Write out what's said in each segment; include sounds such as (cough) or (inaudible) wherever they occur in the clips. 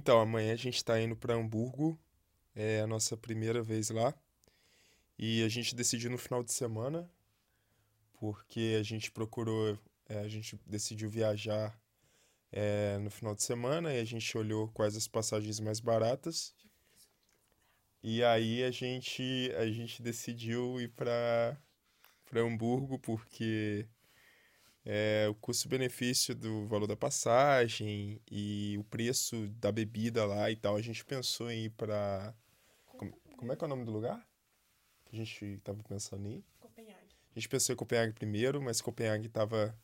Então, amanhã a gente está indo para Hamburgo, é a nossa primeira vez lá. E a gente decidiu no final de semana, porque a gente procurou, é, a gente decidiu viajar é, no final de semana e a gente olhou quais as passagens mais baratas. E aí a gente, a gente decidiu ir para Hamburgo porque é, o custo-benefício do valor da passagem e o preço da bebida lá e tal. A gente pensou em ir para. Como, como é que é o nome do lugar? A gente tava pensando em ir? Copenhague. A gente pensou em Copenhague primeiro, mas Copenhague tava.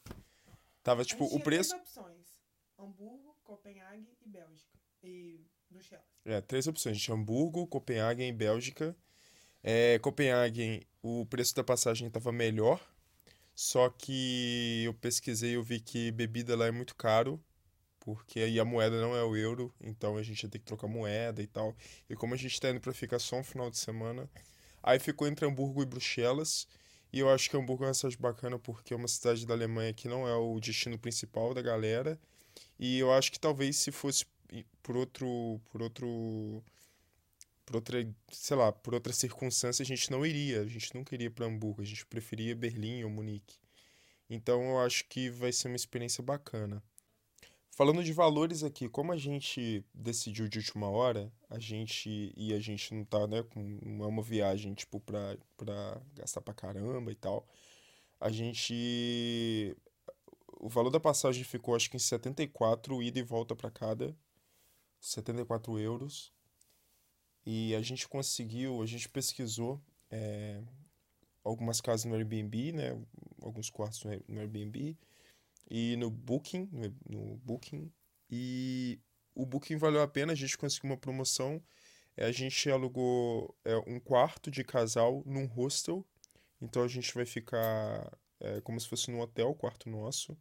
Tava tipo o preço. Três opções: Hamburgo, Copenhague e Bélgica. E Bruxelas. É, três opções: Hamburgo, Copenhague e Bélgica. É, Copenhague, o preço da passagem tava melhor só que eu pesquisei e eu vi que bebida lá é muito caro, porque aí a moeda não é o euro, então a gente ia ter que trocar moeda e tal. E como a gente tá indo pra ficar só um final de semana, aí ficou entre Hamburgo e Bruxelas. E eu acho que Hamburgo é uma cidade bacana porque é uma cidade da Alemanha que não é o destino principal da galera. E eu acho que talvez se fosse por outro, por outro por outra, sei lá, por outra circunstância a gente não iria, a gente nunca iria para Hamburgo, a gente preferia Berlim ou Munique. Então eu acho que vai ser uma experiência bacana. Falando de valores aqui, como a gente decidiu de última hora, a gente e a gente não tá, né, com não é uma viagem tipo para para gastar pra caramba e tal. A gente o valor da passagem ficou acho que em 74 ida e volta para cada 74 euros. E a gente conseguiu, a gente pesquisou é, algumas casas no Airbnb, né? Alguns quartos no Airbnb e no Booking, no, Booking. E o Booking valeu a pena, a gente conseguiu uma promoção. É, a gente alugou é, um quarto de casal num hostel. Então a gente vai ficar é, como se fosse num hotel, quarto nosso.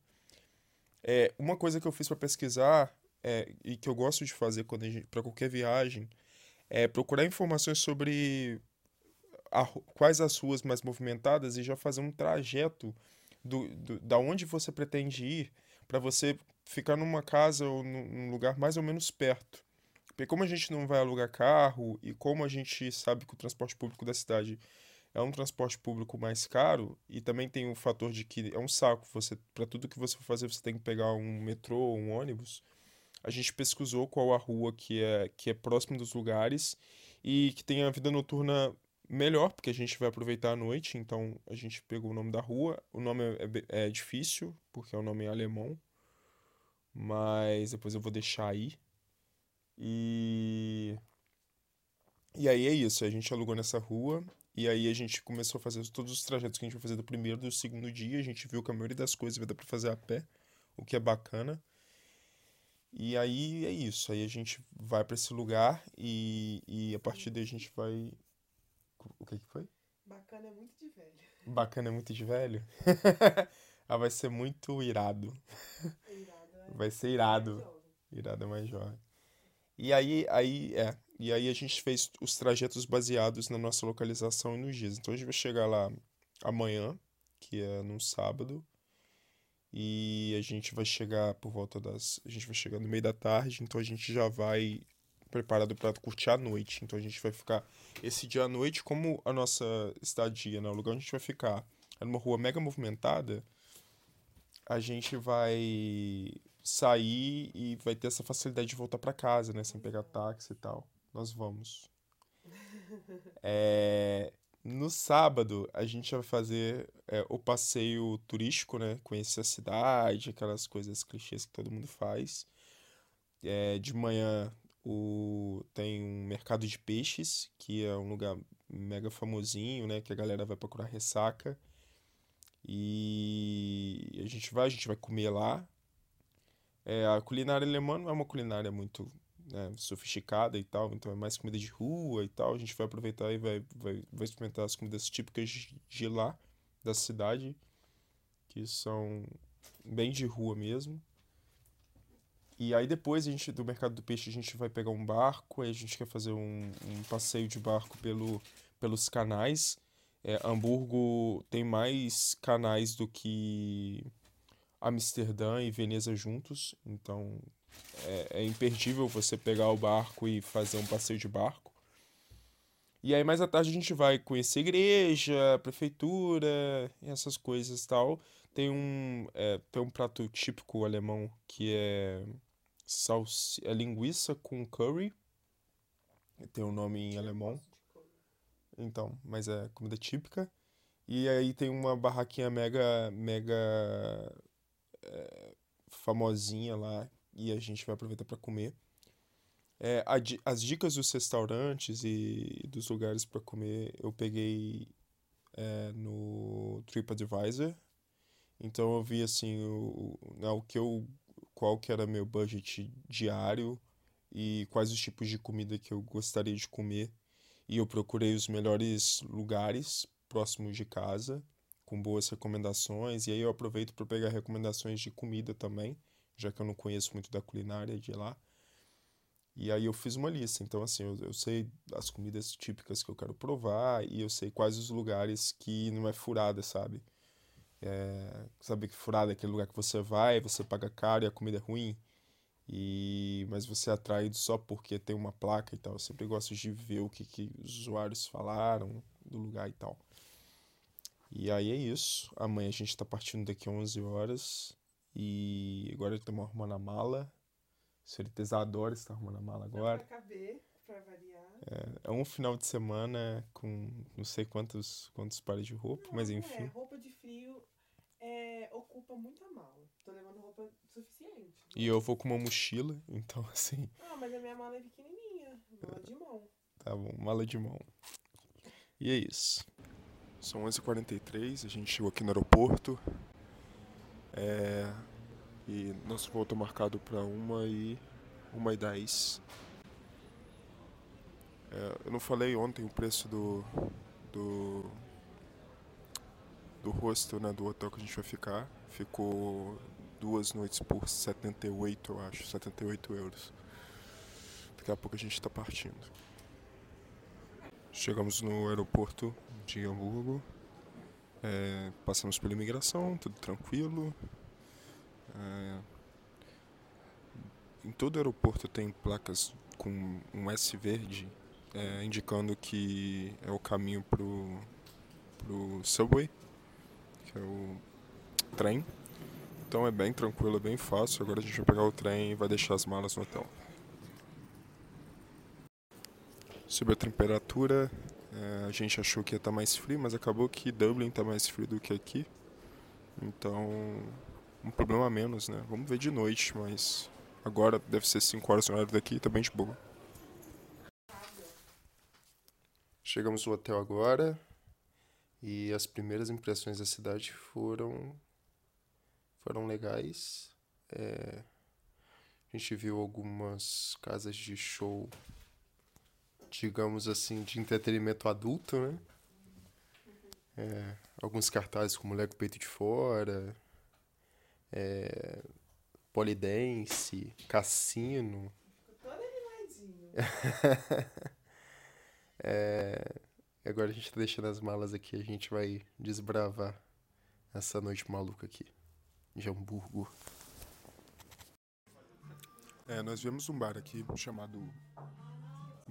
É, uma coisa que eu fiz para pesquisar é, e que eu gosto de fazer para qualquer viagem é, procurar informações sobre a, quais as ruas mais movimentadas e já fazer um trajeto do, do da onde você pretende ir para você ficar numa casa ou num lugar mais ou menos perto. Porque como a gente não vai alugar carro e como a gente sabe que o transporte público da cidade é um transporte público mais caro e também tem o fator de que é um saco, você para tudo que você for fazer você tem que pegar um metrô ou um ônibus a gente pesquisou qual a rua que é, que é próximo dos lugares e que tem a vida noturna melhor, porque a gente vai aproveitar a noite, então a gente pegou o nome da rua. O nome é, é difícil, porque é um nome alemão, mas depois eu vou deixar aí. E. E aí é isso, a gente alugou nessa rua, e aí a gente começou a fazer todos os trajetos que a gente vai fazer do primeiro e do segundo dia. A gente viu que a maioria das coisas vai dar pra fazer a pé, o que é bacana. E aí é isso. Aí a gente vai para esse lugar e, e a partir daí a gente vai. O que, que foi? Bacana é muito de velho. Bacana é muito de velho? (laughs) ah, vai ser muito irado. Irado, é. Vai ser irado. Irado é mais jovem. E aí, aí, é. E aí a gente fez os trajetos baseados na nossa localização e nos dias. Então a gente vai chegar lá amanhã, que é num sábado. E a gente vai chegar por volta das. A gente vai chegar no meio da tarde, então a gente já vai preparado para curtir a noite. Então a gente vai ficar esse dia à noite, como a nossa estadia, né? O lugar onde a gente vai ficar é numa rua mega movimentada, a gente vai sair e vai ter essa facilidade de voltar para casa, né? Sem pegar táxi e tal. Nós vamos. (laughs) É, no sábado, a gente vai fazer é, o passeio turístico, né? Conhecer a cidade, aquelas coisas clichês que todo mundo faz. É, de manhã o, tem um mercado de peixes, que é um lugar mega famosinho, né? Que a galera vai procurar ressaca. E a gente vai, a gente vai comer lá. É, a culinária alemã não é uma culinária muito né, sofisticada e tal, então é mais comida de rua e tal. A gente vai aproveitar e vai, vai, vai experimentar as comidas típicas de lá, da cidade, que são bem de rua mesmo. E aí depois a gente, do mercado do peixe, a gente vai pegar um barco, aí a gente quer fazer um, um passeio de barco pelo, pelos canais. É, Hamburgo tem mais canais do que Amsterdã e Veneza juntos, então é, é imperdível você pegar o barco e fazer um passeio de barco. E aí mais à tarde a gente vai conhecer igreja, prefeitura, essas coisas e tal. Tem um, é, tem um prato típico alemão que é, salsi é linguiça com curry. Tem um nome em alemão. Então, mas é comida típica. E aí tem uma barraquinha mega, mega é, famosinha lá e a gente vai aproveitar para comer. É, a, as dicas dos restaurantes e dos lugares para comer eu peguei é, no TripAdvisor. Então eu vi assim o, o que eu qual que era meu budget diário e quais os tipos de comida que eu gostaria de comer. E eu procurei os melhores lugares próximos de casa com boas recomendações e aí eu aproveito para pegar recomendações de comida também, já que eu não conheço muito da culinária de lá. E aí eu fiz uma lista. Então, assim, eu, eu sei as comidas típicas que eu quero provar e eu sei quais os lugares que não é furada, sabe? É, sabe que furada é aquele lugar que você vai, você paga caro e a comida é ruim. E, mas você é atraído só porque tem uma placa e tal. Eu sempre gosto de ver o que, que os usuários falaram do lugar e tal. E aí é isso. Amanhã a gente tá partindo daqui 11 horas. E agora estamos arrumando a mala. Senhorita adora estar arrumando a mala agora. Pra caber, pra variar. É, é, um final de semana com não sei quantos, quantos pares de roupa, não, mas é, enfim. É, roupa de frio é, ocupa muita mala. Tô levando roupa suficiente. E eu vou com uma mochila, então (laughs) assim. Ah, mas a minha mala é pequenininha. Mala de mão. Tá bom, mala de mão. E é isso. São 11h43, a gente chegou aqui no aeroporto. É, e nosso voo está marcado para uma e uma e dez. É, eu não falei ontem o preço do do do hostel, né, do hotel que a gente vai ficar. Ficou duas noites por 78, eu acho, 78 euros. Daqui a pouco a gente está partindo. Chegamos no aeroporto de Hamburgo. É, passamos pela imigração, tudo tranquilo. É, em todo aeroporto tem placas com um S verde é, indicando que é o caminho pro, pro subway, que é o trem. Então é bem tranquilo, é bem fácil. Agora a gente vai pegar o trem e vai deixar as malas no hotel. Sobre a temperatura, é, a gente achou que ia estar tá mais frio, mas acabou que Dublin está mais frio do que aqui. Então, um problema a menos, né? Vamos ver de noite, mas agora deve ser 5 horas no horário daqui, tá bem de boa. Chegamos no hotel agora e as primeiras impressões da cidade foram foram legais. É, a gente viu algumas casas de show digamos assim, de entretenimento adulto, né? É, alguns cartazes como Lego Peito de Fora, é, Polidense, Cassino. Ficou todo animadinho. (laughs) é, agora a gente tá deixando as malas aqui, a gente vai desbravar essa noite maluca aqui de Hamburgo. É, nós vimos um bar aqui chamado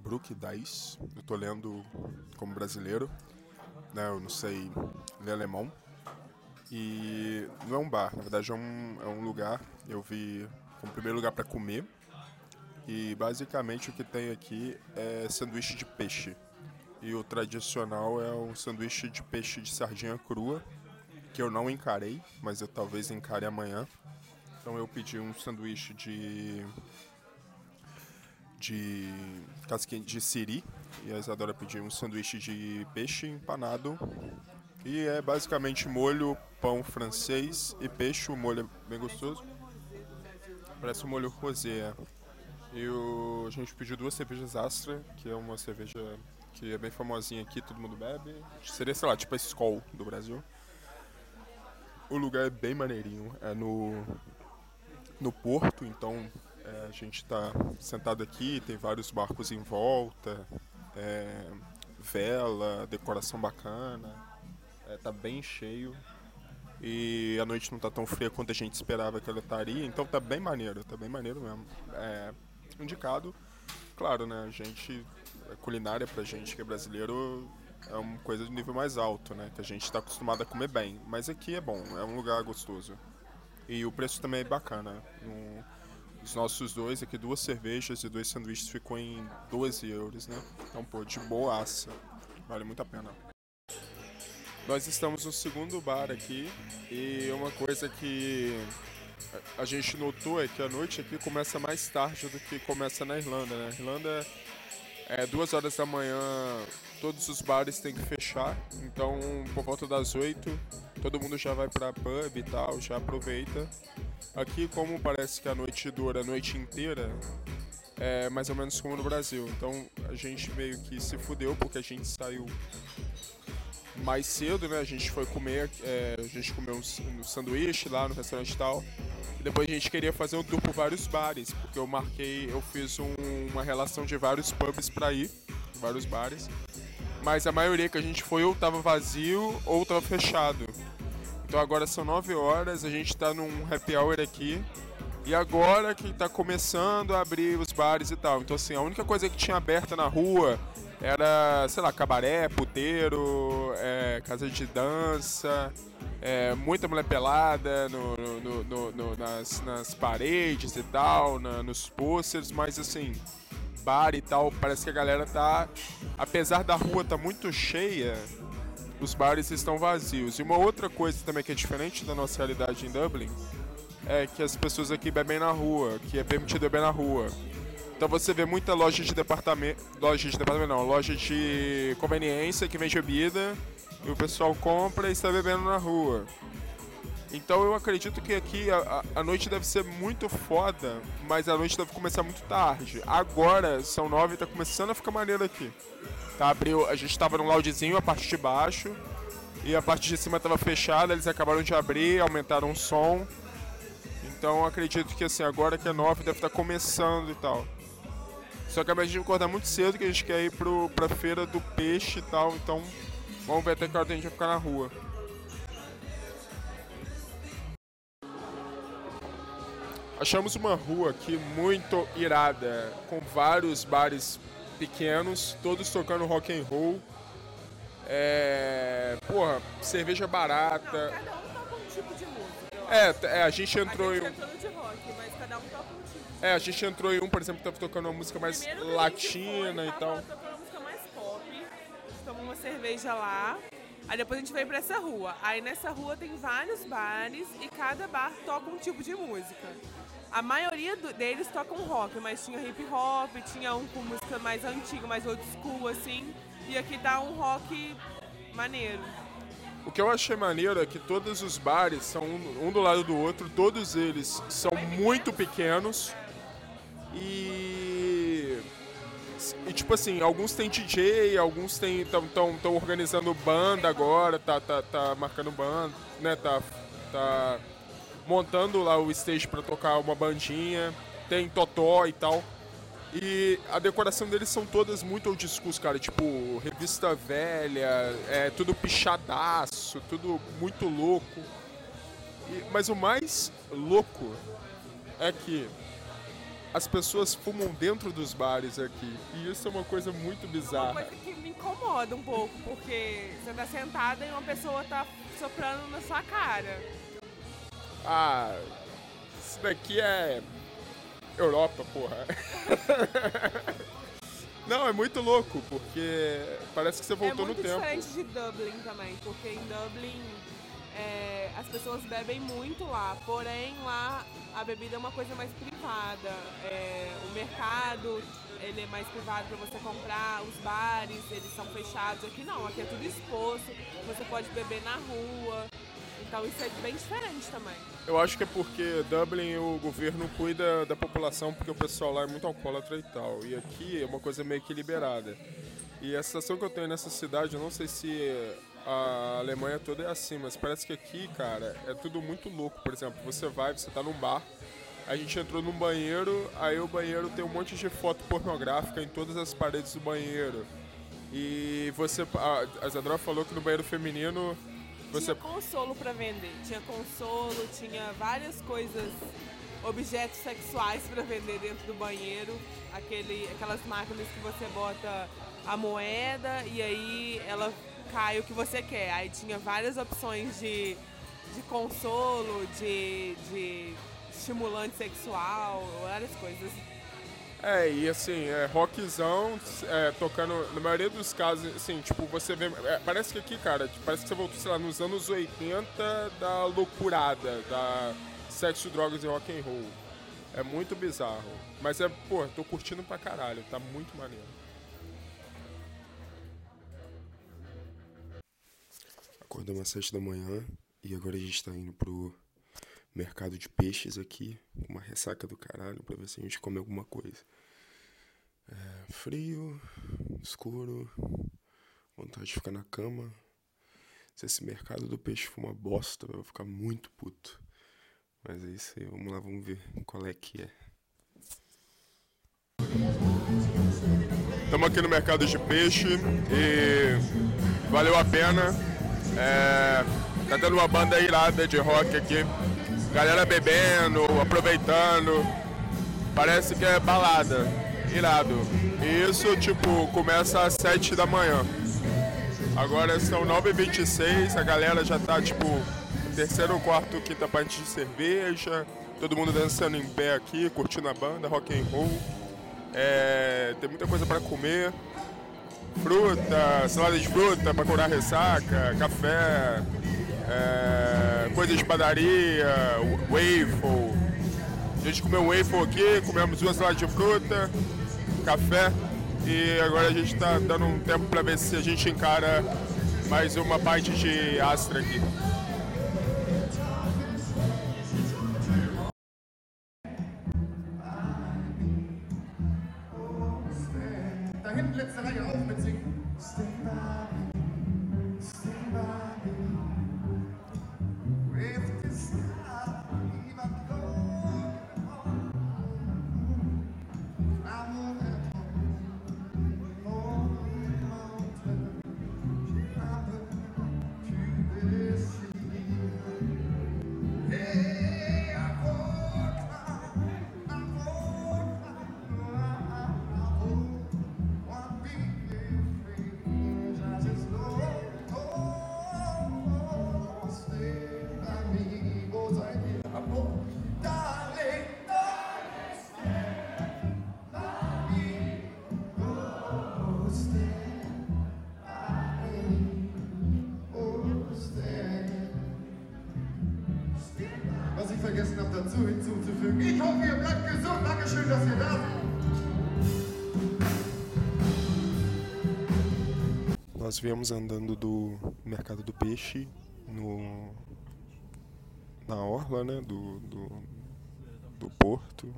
Brook 10. Eu tô lendo como brasileiro, né? Eu não sei ler alemão. E não é um bar, na verdade é um, é um lugar. Eu vi como primeiro lugar para comer. E basicamente o que tem aqui é sanduíche de peixe. E o tradicional é um sanduíche de peixe de sardinha crua, que eu não encarei, mas eu talvez encare amanhã. Então eu pedi um sanduíche de de casquinha de siri e a Isadora pediu um sanduíche de peixe empanado e é basicamente molho, pão francês e peixe, o molho é bem gostoso. Parece um molho rosé. E o, a gente pediu duas cervejas Astra, que é uma cerveja que é bem famosinha aqui, todo mundo bebe. Seria, sei lá, tipo a Skol do Brasil. O lugar é bem maneirinho, é no, no porto, então é, a gente está sentado aqui, tem vários barcos em volta, é, vela, decoração bacana, é, tá bem cheio. E a noite não tá tão fria quanto a gente esperava que ela estaria, então tá bem maneiro, tá bem maneiro mesmo. É, indicado, claro, né? A gente, a culinária pra gente que é brasileiro é uma coisa de nível mais alto, né? Que a gente tá acostumado a comer bem. Mas aqui é bom, é um lugar gostoso. E o preço também é bacana. No, os nossos dois aqui, duas cervejas e dois sanduíches ficou em 12 euros, né? Então, pô, de boaça. Vale muito a pena. Nós estamos no segundo bar aqui e uma coisa que a gente notou é que a noite aqui começa mais tarde do que começa na Irlanda, né? Irlanda é duas horas da manhã, todos os bares têm que fechar, então por volta das oito todo mundo já vai pra pub e tal, já aproveita. Aqui, como parece que a noite dura a noite inteira, é mais ou menos como no Brasil. Então a gente meio que se fudeu porque a gente saiu mais cedo, né? A gente foi comer, é, a gente comeu um, um sanduíche lá no restaurante e tal. E depois a gente queria fazer um tour por vários bares, porque eu marquei, eu fiz um, uma relação de vários pubs para ir, vários bares. Mas a maioria que a gente foi ou tava vazio ou tava fechado. Então agora são 9 horas, a gente tá num happy hour aqui. E agora que tá começando a abrir os bares e tal. Então assim, a única coisa que tinha aberta na rua era, sei lá, cabaré, puteiro, é, casa de dança, é, muita mulher pelada no, no, no, no nas, nas, paredes e tal, na, nos posters, mas assim, bar e tal, parece que a galera tá. Apesar da rua tá muito cheia, os bares estão vazios. E uma outra coisa também que é diferente da nossa realidade em Dublin é que as pessoas aqui bebem na rua, que é permitido beber na rua. Então você vê muita loja de departamento, loja de departamento não, loja de conveniência que vende bebida e o pessoal compra e está bebendo na rua. Então eu acredito que aqui a, a, noite deve ser muito foda, mas a noite deve começar muito tarde. Agora são nove e tá começando a ficar maneiro aqui. Tá, abriu, a gente tava no loudzinho, a parte de baixo, e a parte de cima tava fechada, eles acabaram de abrir, aumentaram o som. Então acredito que assim, agora que é nove deve estar tá começando e tal. Só que a gente acordar muito cedo que a gente quer ir pro, pra feira do peixe e tal, então vamos ver até que hora a gente vai ficar na rua. Achamos uma rua aqui muito irada, com vários bares pequenos, todos tocando rock and roll. É, porra, cerveja barata. Não, cada um toca um tipo de música. É, é, a gente entrou a gente em. Entrou de rock, mas cada um toca é, a gente entrou em um, por exemplo, que tava tocando uma música mais Primeiro latina foi, e tal. tocando uma música mais pop, tomamos uma cerveja lá. Aí depois a gente veio pra essa rua. Aí nessa rua tem vários bares e cada bar toca um tipo de música. A maioria do, deles tocam rock, mas tinha hip hop, tinha um com música mais antiga, mais old school, assim. E aqui tá um rock maneiro. O que eu achei maneiro é que todos os bares são um, um do lado do outro, todos eles são muito pequenos e. E tipo assim, alguns tem DJ, alguns tem estão tão, tão organizando banda agora, tá, tá, tá marcando banda, né? Tá, tá montando lá o stage para tocar uma bandinha, tem totó e tal. E a decoração deles são todas muito old cara. Tipo, revista velha, é tudo pichadaço, tudo muito louco. E, mas o mais louco é que as pessoas fumam dentro dos bares aqui. E isso é uma coisa muito bizarra. Uma coisa que me incomoda um pouco, porque você tá sentada e uma pessoa tá soprando na sua cara. Ah, isso daqui é Europa, porra. (laughs) Não, é muito louco, porque parece que você voltou no tempo. É muito diferente de Dublin também, porque em Dublin é, as pessoas bebem muito lá, porém lá a bebida é uma coisa mais privada. É, o mercado ele é mais privado para você comprar, os bares eles são fechados. Aqui não, aqui é tudo exposto, você pode beber na rua. Então isso é bem diferente também. Eu acho que é porque Dublin o governo cuida da população porque o pessoal lá é muito alcoólatra e tal. E aqui é uma coisa meio que liberada. E a sensação que eu tenho nessa cidade, eu não sei se a Alemanha toda é assim, mas parece que aqui, cara, é tudo muito louco. Por exemplo, você vai, você tá num bar, a gente entrou num banheiro, aí o banheiro tem um monte de foto pornográfica em todas as paredes do banheiro. E você. A, a Zadra falou que no banheiro feminino Você... Tinha consolo para vender. Tinha consolo, tinha várias coisas, objetos sexuais para vender dentro do banheiro. Aquele, aquelas máquinas que você bota a moeda e aí ela cai o que você quer. Aí tinha várias opções de, de consolo, de, de estimulante sexual, várias coisas. É, e assim, é, rockzão, é, tocando, na maioria dos casos, assim, tipo, você vê. É, parece que aqui, cara, parece que você voltou, sei lá, nos anos 80 da loucurada, da sexo, drogas e rock and roll. É muito bizarro. Mas é, pô, tô curtindo pra caralho, tá muito maneiro. Acordamos às 7 da manhã e agora a gente tá indo pro mercado de peixes aqui, uma ressaca do caralho, pra ver se a gente come alguma coisa. É, frio, escuro, vontade de ficar na cama. Se esse mercado do peixe for uma bosta, eu vou ficar muito puto. Mas é isso aí, vamos lá, vamos ver qual é que é. Estamos aqui no mercado de peixe e valeu a pena. É, tá tendo uma banda irada de rock aqui. Galera bebendo, aproveitando. Parece que é balada. Irado. E isso, tipo, começa às 7 da manhã. Agora são 9h26, a galera já tá, tipo, terceiro, quarto, quinta parte de cerveja. Todo mundo dançando em pé aqui, curtindo a banda, rock and roll. É, tem muita coisa para comer. Fruta, salada de fruta para curar ressaca, café, é, coisa de padaria, waffle. A gente comeu um waffle aqui, comemos duas saladas de fruta, café e agora a gente está dando um tempo para ver se a gente encara mais uma parte de Astra aqui. Nós viemos andando do mercado do peixe no na orla, né, do, do, do porto.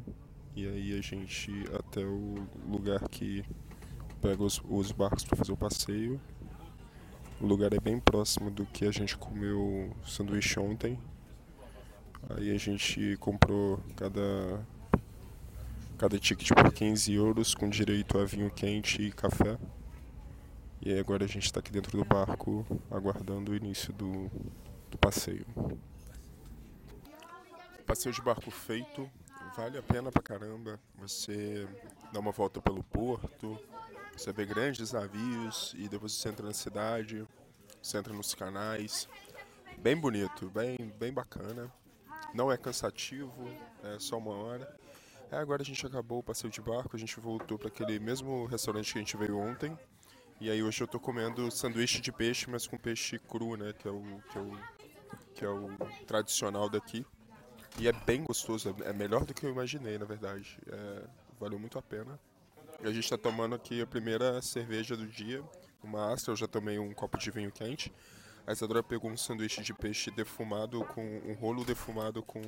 E aí a gente até o lugar que pega os, os barcos para fazer o passeio. O lugar é bem próximo do que a gente comeu sanduíche ontem. Aí a gente comprou cada cada ticket por 15 euros com direito a vinho quente e café. E aí agora a gente está aqui dentro do barco aguardando o início do, do passeio. Passeio de barco feito, vale a pena pra caramba. Você dá uma volta pelo porto, você vê grandes navios e depois você entra na cidade, você entra nos canais. Bem bonito, bem, bem bacana. Não é cansativo, é só uma hora. É, agora a gente acabou o passeio de barco, a gente voltou para aquele mesmo restaurante que a gente veio ontem. E aí hoje eu tô comendo sanduíche de peixe, mas com peixe cru, né? Que é o, que é o, que é o tradicional daqui. E é bem gostoso, é melhor do que eu imaginei, na verdade. É, valeu muito a pena. E a gente está tomando aqui a primeira cerveja do dia, uma Astra. Eu já tomei um copo de vinho quente. A Isadora pegou um sanduíche de peixe defumado, com um rolo defumado com.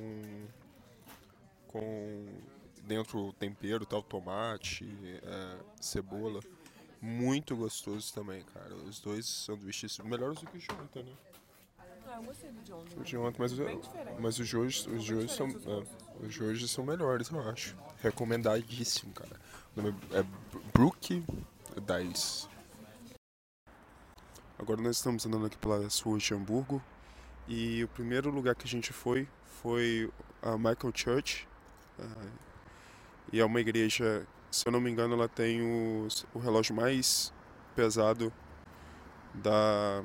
com dentro tempero, tal, tomate, é, cebola. Muito gostoso também, cara. Os dois sanduíches melhores do que o de ontem, né? Ah, eu gostei do de ontem. O de ontem, mas, mas os de hoje, os de hoje são, é, os de hoje são melhores, eu acho. Recomendadíssimo, cara. O nome é Brook 10. Agora nós estamos andando aqui pelas ruas de Hamburgo E o primeiro lugar que a gente foi foi a Michael Church. Uh, e é uma igreja, se eu não me engano, ela tem os, o relógio mais pesado da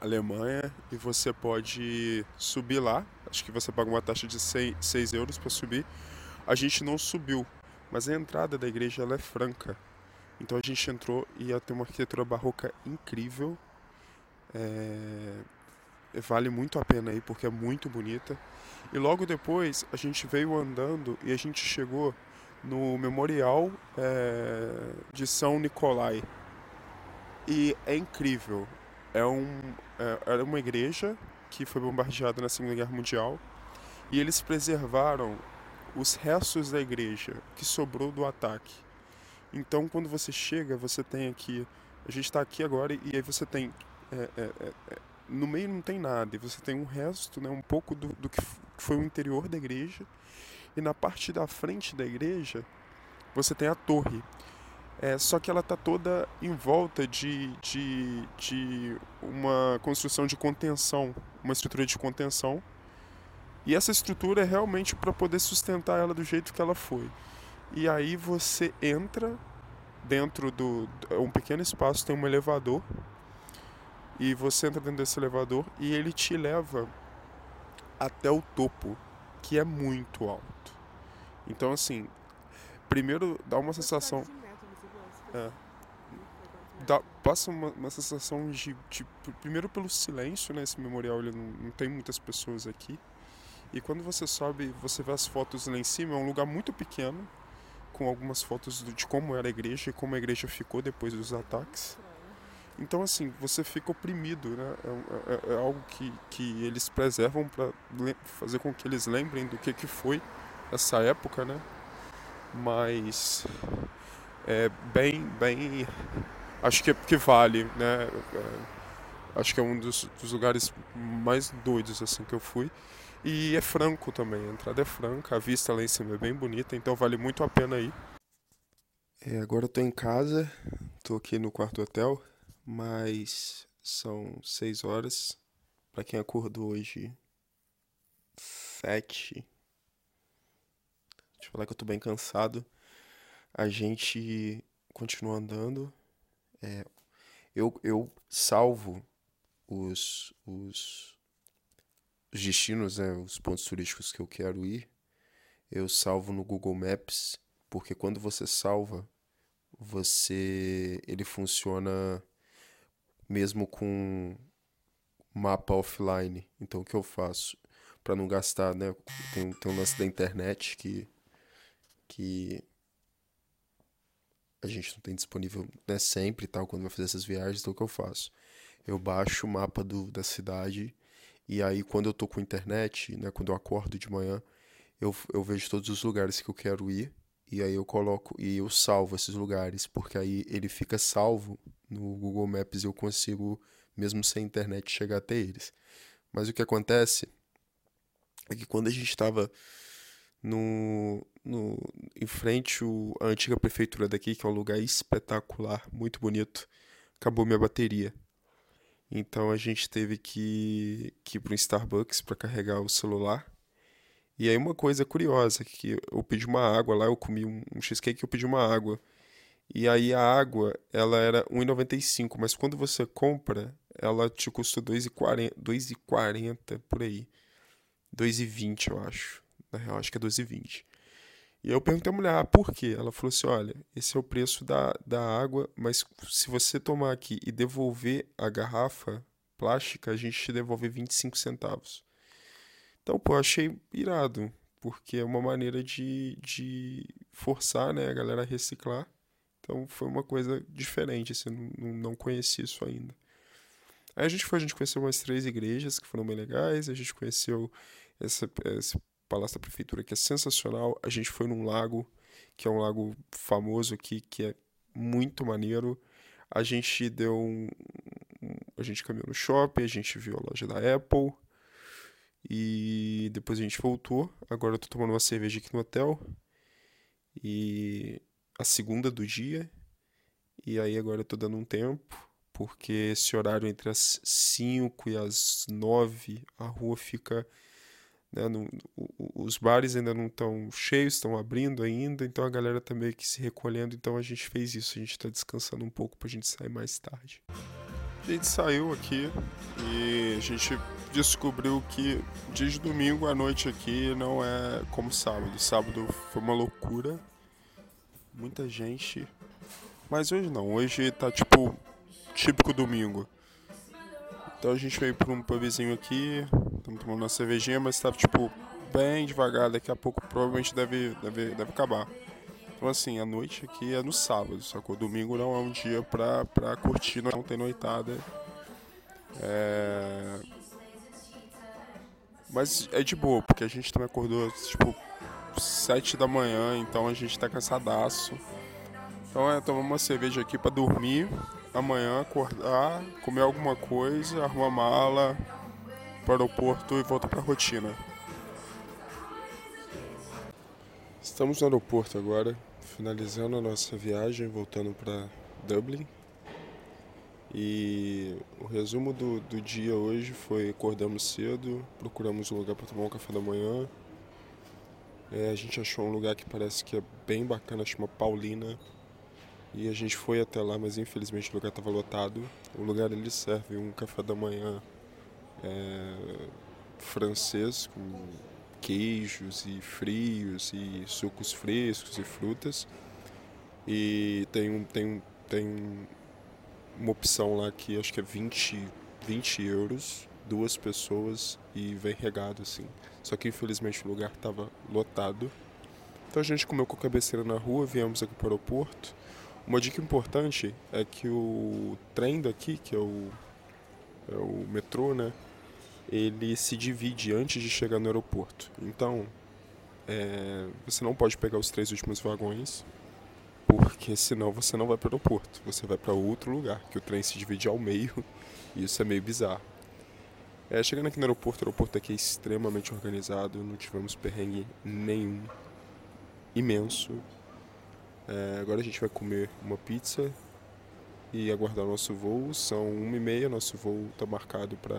Alemanha e você pode subir lá. Acho que você paga uma taxa de 6 euros para subir. A gente não subiu, mas a entrada da igreja ela é franca. Então a gente entrou e ia ter uma arquitetura barroca incrível. É... Vale muito a pena aí porque é muito bonita. E logo depois a gente veio andando e a gente chegou no Memorial é... de São Nicolai. E é incrível. É, um, é, era uma igreja que foi bombardeada na Segunda Guerra Mundial e eles preservaram os restos da igreja que sobrou do ataque. Então, quando você chega, você tem aqui. A gente está aqui agora e aí você tem. É, é, é, é, no meio não tem nada, e você tem um resto, né, um pouco do, do que foi o interior da igreja. E na parte da frente da igreja, você tem a torre. É, só que ela está toda em volta de, de, de uma construção de contenção, uma estrutura de contenção. E essa estrutura é realmente para poder sustentar ela do jeito que ela foi. E aí você entra dentro do um pequeno espaço, tem um elevador. E você entra dentro desse elevador e ele te leva até o topo, que é muito alto. Então assim, primeiro dá uma sensação é. Dá, passa uma, uma sensação de, de, Primeiro pelo silêncio, né? Esse memorial ele não, não tem muitas pessoas aqui. E quando você sobe, você vê as fotos lá em cima, é um lugar muito pequeno, com algumas fotos de como era a igreja e como a igreja ficou depois dos ataques. Então, assim, você fica oprimido, né? É, é, é algo que, que eles preservam para fazer com que eles lembrem do que, que foi essa época, né? Mas é bem, bem. Acho que, que vale, né? É, acho que é um dos, dos, lugares mais doidos assim que eu fui. E é franco também, a entrada é franca, a vista lá em cima é bem bonita, então vale muito a pena ir. É, agora eu tô em casa, tô aqui no quarto hotel, mas são seis horas. Para quem acordou hoje, sete. Deixa eu falar que eu tô bem cansado a gente continua andando. É, eu, eu salvo os, os, os destinos, né, os pontos turísticos que eu quero ir. Eu salvo no Google Maps, porque quando você salva, você ele funciona mesmo com mapa offline. Então o que eu faço para não gastar, né? Tem, tem um lance da internet que que a gente não tem disponível né, sempre tal, quando vai fazer essas viagens, então o que eu faço? Eu baixo o mapa do, da cidade e aí quando eu tô com internet, né, quando eu acordo de manhã, eu, eu vejo todos os lugares que eu quero ir e aí eu coloco e eu salvo esses lugares, porque aí ele fica salvo no Google Maps e eu consigo, mesmo sem internet, chegar até eles. Mas o que acontece é que quando a gente estava no, no, em frente o, a antiga prefeitura daqui, que é um lugar espetacular, muito bonito, acabou minha bateria. Então a gente teve que, que ir para um Starbucks para carregar o celular. E aí uma coisa curiosa, que eu pedi uma água lá, eu comi um, um cheesecake eu pedi uma água. E aí a água, ela era 1,95, mas quando você compra, ela te custa 2,40, 2,40 por aí. 2,20 eu acho na real acho que é 12,20. E eu perguntei à mulher, ah, por quê? Ela falou assim, olha, esse é o preço da, da água, mas se você tomar aqui e devolver a garrafa plástica, a gente te devolve 25 centavos. Então, pô, achei irado, porque é uma maneira de, de forçar né, a galera a reciclar. Então foi uma coisa diferente, assim, não, não conheci isso ainda. Aí a gente foi, a gente conheceu umas três igrejas que foram bem legais, a gente conheceu esse, esse Palácio da Prefeitura, que é sensacional. A gente foi num lago, que é um lago famoso aqui, que é muito maneiro. A gente deu um. A gente caminhou no shopping, a gente viu a loja da Apple. E depois a gente voltou. Agora eu tô tomando uma cerveja aqui no hotel. E a segunda do dia. E aí agora eu tô dando um tempo porque esse horário entre as 5 e as 9 a rua fica. Né, no, os bares ainda não estão cheios, estão abrindo ainda, então a galera tá meio que se recolhendo, então a gente fez isso, a gente está descansando um pouco pra gente sair mais tarde. A gente saiu aqui e a gente descobriu que dia de domingo à noite aqui não é como sábado. Sábado foi uma loucura. Muita gente. Mas hoje não, hoje tá tipo típico domingo. Então a gente veio para um pubzinho aqui, estamos tomando uma cervejinha, mas tá tipo bem devagar, daqui a pouco provavelmente deve, deve, deve acabar. Então assim, a noite aqui é no sábado, sacou? Domingo não é um dia pra, pra curtir, não tem noitada. É... Mas é de boa, porque a gente também acordou tipo sete da manhã, então a gente tá cansadaço. Então é tomar uma cerveja aqui para dormir, amanhã acordar, comer alguma coisa, arrumar mala para o aeroporto e voltar para a rotina. Estamos no aeroporto agora, finalizando a nossa viagem, voltando para Dublin. E o resumo do, do dia hoje foi acordamos cedo, procuramos um lugar para tomar um café da manhã. É, a gente achou um lugar que parece que é bem bacana, chama Paulina. E a gente foi até lá, mas infelizmente o lugar estava lotado. O lugar ele serve um café da manhã é, francês com queijos e frios e sucos frescos e frutas. E tem um, tem tem uma opção lá que acho que é 20, 20 euros, duas pessoas e vem regado assim. Só que infelizmente o lugar estava lotado. Então a gente comeu com a cabeceira na rua, viemos aqui para o aeroporto. Uma dica importante é que o trem daqui, que é o, é o metrô, né? Ele se divide antes de chegar no aeroporto. Então, é, você não pode pegar os três últimos vagões, porque senão você não vai para o aeroporto. Você vai para outro lugar, que o trem se divide ao meio, e isso é meio bizarro. É, chegando aqui no aeroporto, o aeroporto aqui é extremamente organizado, não tivemos perrengue nenhum. Imenso. É, agora a gente vai comer uma pizza e aguardar nosso voo. São uma e meia, nosso voo está marcado para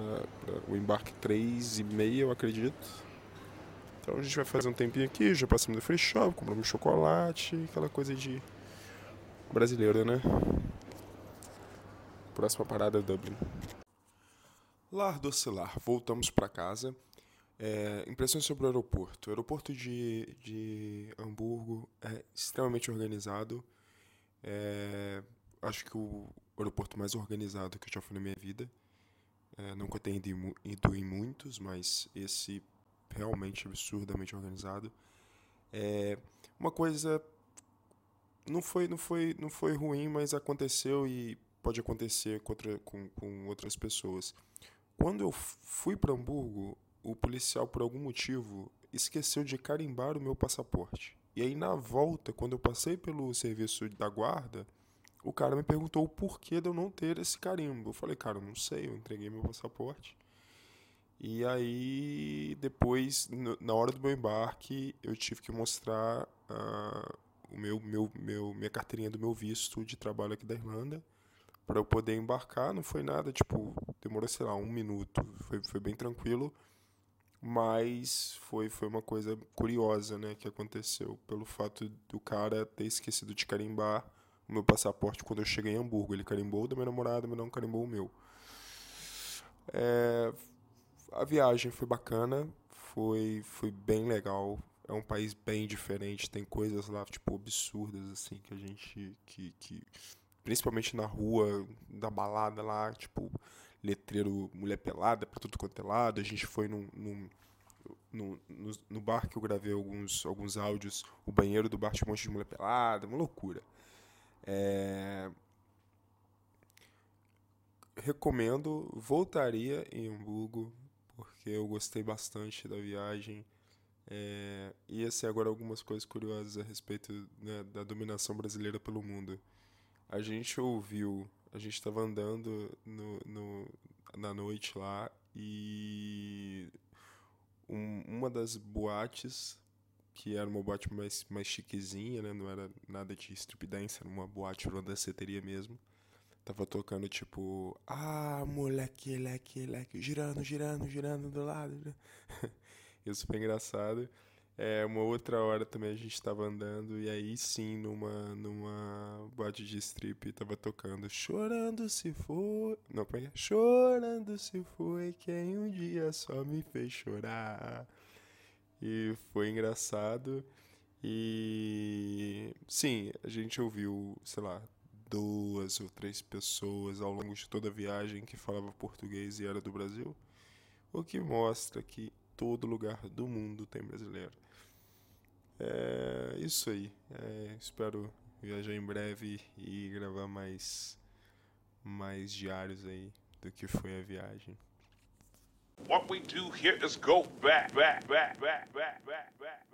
o embarque três e meia, eu acredito. Então a gente vai fazer um tempinho aqui, já passamos no free shop, compramos chocolate, aquela coisa de brasileiro, né? Próxima parada Dublin. Lar Docilar, voltamos para casa. É, impressões sobre o aeroporto. O aeroporto de, de Hamburgo é extremamente organizado. É, acho que o aeroporto mais organizado que eu já fui na minha vida. É, nunca tenho ido, em muitos, mas esse realmente absurdamente organizado. É, uma coisa não foi não foi não foi ruim, mas aconteceu e pode acontecer com, outra, com, com outras pessoas. Quando eu fui para Hamburgo, o policial, por algum motivo, esqueceu de carimbar o meu passaporte. E aí, na volta, quando eu passei pelo serviço da guarda, o cara me perguntou o porquê de eu não ter esse carimbo. Eu falei, cara, eu não sei, eu entreguei meu passaporte. E aí, depois, na hora do meu embarque, eu tive que mostrar uh, o meu, meu, meu, minha carteirinha do meu visto de trabalho aqui da Irlanda para eu poder embarcar. Não foi nada, tipo, demorou, sei lá, um minuto. Foi, foi bem tranquilo. Mas foi, foi uma coisa curiosa, né, que aconteceu pelo fato do cara ter esquecido de carimbar o meu passaporte quando eu cheguei em Hamburgo. Ele carimbou o da minha namorada, mas não carimbou o meu. É, a viagem foi bacana, foi, foi bem legal. É um país bem diferente, tem coisas lá, tipo, absurdas, assim, que a gente. que, que principalmente na rua, da balada lá, tipo, letreiro mulher pelada para tudo quanto é lado. A gente foi num, num no, no, no, bar que eu gravei alguns, alguns áudios, o banheiro do bar tinha um monte de mulher pelada, uma loucura. É... Recomendo, voltaria em Hamburgo, porque eu gostei bastante da viagem. É... Ia ser agora algumas coisas curiosas a respeito né, da dominação brasileira pelo mundo. A gente ouviu a gente estava andando no, no, na noite lá e um, uma das boates, que era uma boate mais, mais chiquezinha, né? não era nada de strip dance, era uma boate uma danceteria mesmo, tava tocando tipo, ah, moleque, leque, leque, girando, girando, girando do lado. (laughs) Isso foi engraçado. É, uma outra hora também a gente tava andando e aí sim, numa, numa boate de strip, tava tocando Chorando se foi. Não, como é? Chorando se foi quem um dia só me fez chorar. E foi engraçado. E sim, a gente ouviu, sei lá, duas ou três pessoas ao longo de toda a viagem que falava português e era do Brasil, o que mostra que todo lugar do mundo tem brasileiro. É isso aí. É, espero viajar em breve e gravar mais, mais diários aí do que foi a viagem. What we do here is go back, back, back, back, back, back, back.